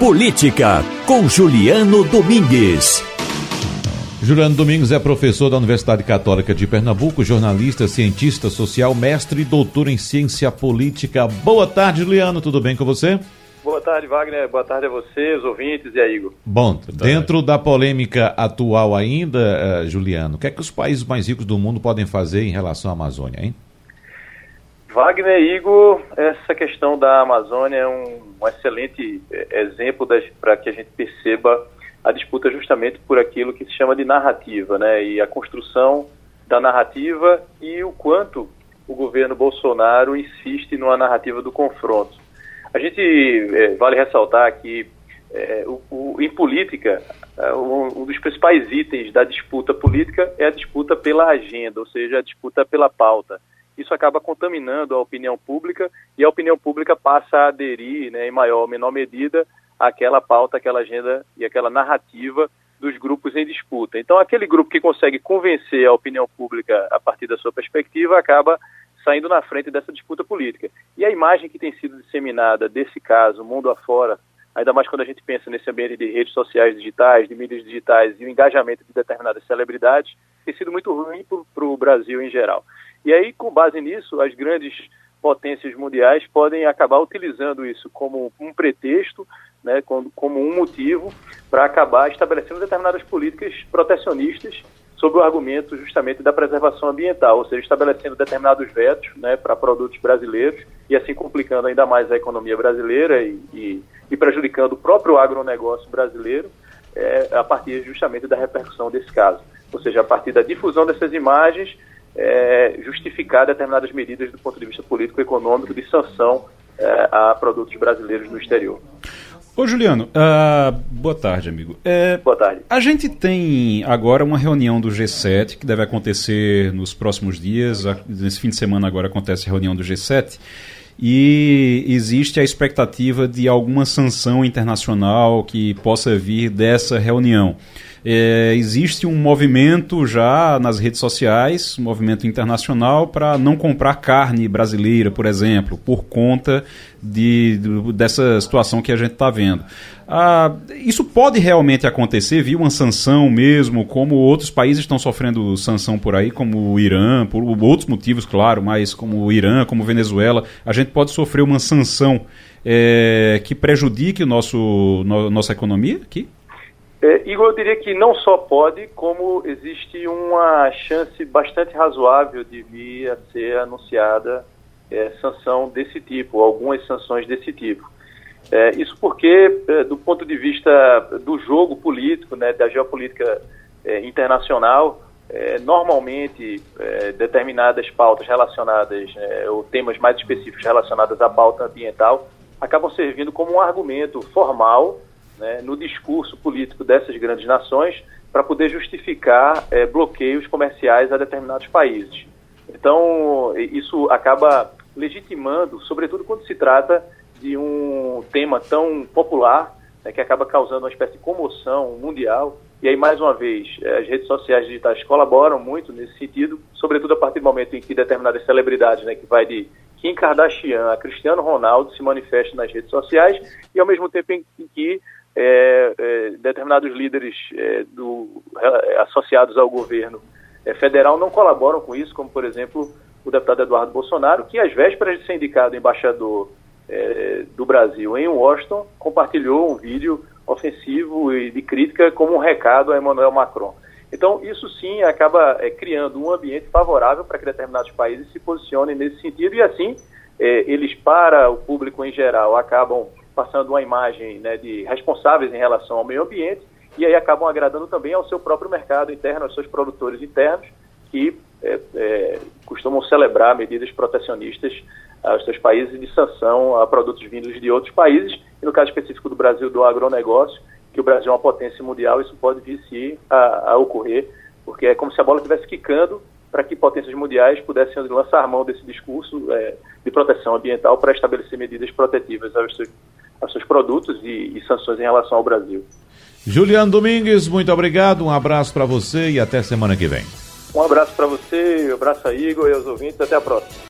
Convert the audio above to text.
Política, com Juliano Domingues. Juliano Domingos é professor da Universidade Católica de Pernambuco, jornalista, cientista social, mestre e doutor em ciência política. Boa tarde, Juliano, tudo bem com você? Boa tarde, Wagner. Boa tarde a você, os ouvintes e a Igor. Bom, dentro da polêmica atual ainda, uh, Juliano, o que é que os países mais ricos do mundo podem fazer em relação à Amazônia, hein? Wagner Igor, essa questão da Amazônia é um, um excelente eh, exemplo para que a gente perceba a disputa justamente por aquilo que se chama de narrativa, né? E a construção da narrativa e o quanto o governo Bolsonaro insiste numa narrativa do confronto. A gente é, vale ressaltar que é, o, o, em política, é, um, um dos principais itens da disputa política é a disputa pela agenda, ou seja, a disputa pela pauta. Isso acaba contaminando a opinião pública e a opinião pública passa a aderir, né, em maior ou menor medida, àquela pauta, aquela agenda e aquela narrativa dos grupos em disputa. Então, aquele grupo que consegue convencer a opinião pública a partir da sua perspectiva acaba saindo na frente dessa disputa política. E a imagem que tem sido disseminada desse caso, mundo afora, ainda mais quando a gente pensa nesse ambiente de redes sociais digitais, de mídias digitais e o engajamento de determinadas celebridades, tem sido muito ruim para o Brasil em geral. E aí, com base nisso, as grandes potências mundiais podem acabar utilizando isso como um pretexto, né, como, como um motivo para acabar estabelecendo determinadas políticas protecionistas sob o argumento justamente da preservação ambiental, ou seja, estabelecendo determinados vetos né, para produtos brasileiros e assim complicando ainda mais a economia brasileira e, e, e prejudicando o próprio agronegócio brasileiro é, a partir justamente da repercussão desse caso. Ou seja, a partir da difusão dessas imagens, é, justificar determinadas medidas do ponto de vista político-econômico de sanção é, a produtos brasileiros no exterior. Ô Juliano, uh, boa tarde, amigo. É, boa tarde. A gente tem agora uma reunião do G7 que deve acontecer nos próximos dias. Nesse fim de semana agora acontece a reunião do G7 e existe a expectativa de alguma sanção internacional que possa vir dessa reunião. É, existe um movimento já nas redes sociais, um movimento internacional, para não comprar carne brasileira, por exemplo, por conta de, de dessa situação que a gente está vendo. Ah, isso pode realmente acontecer, viu? Uma sanção mesmo, como outros países estão sofrendo sanção por aí, como o Irã, por outros motivos, claro, mas como o Irã, como Venezuela, a gente pode sofrer uma sanção é, que prejudique o nosso, no, nossa economia aqui? É, Igor, eu diria que não só pode, como existe uma chance bastante razoável de vir a ser anunciada é, sanção desse tipo, algumas sanções desse tipo. É, isso porque, é, do ponto de vista do jogo político, né, da geopolítica é, internacional, é, normalmente determinadas pautas relacionadas, ou temas mais específicos relacionados à pauta ambiental, acabam servindo como um argumento formal né, no discurso político dessas grandes nações para poder justificar é, bloqueios comerciais a determinados países. Então, isso acaba legitimando, sobretudo quando se trata de um tema tão popular, né, que acaba causando uma espécie de comoção mundial. E aí, mais uma vez, é, as redes sociais digitais colaboram muito nesse sentido, sobretudo a partir do momento em que determinadas celebridades, né, que vai de Kim Kardashian a Cristiano Ronaldo, se manifestam nas redes sociais, e ao mesmo tempo em que é, é, determinados líderes é, do, é, associados ao governo é, federal não colaboram com isso, como, por exemplo, o deputado Eduardo Bolsonaro, que, às vésperas de ser indicado embaixador é, do Brasil em Washington, compartilhou um vídeo ofensivo e de crítica como um recado a Emmanuel Macron. Então, isso sim acaba criando um ambiente favorável para que determinados países se posicionem nesse sentido e, assim, eles, para o público em geral, acabam passando uma imagem né, de responsáveis em relação ao meio ambiente e aí acabam agradando também ao seu próprio mercado interno, aos seus produtores internos, que é, é, costumam celebrar medidas protecionistas aos seus países de sanção a produtos vindos de outros países, e no caso específico do Brasil, do agronegócio, que o Brasil é uma potência mundial, isso pode vir a, a ocorrer, porque é como se a bola estivesse quicando para que potências mundiais pudessem lançar mão desse discurso é, de proteção ambiental para estabelecer medidas protetivas aos seus aos seus produtos e, e sanções em relação ao Brasil. Juliano Domingues, muito obrigado, um abraço para você e até semana que vem. Um abraço para você, um abraço a Igor e aos ouvintes, até a próxima.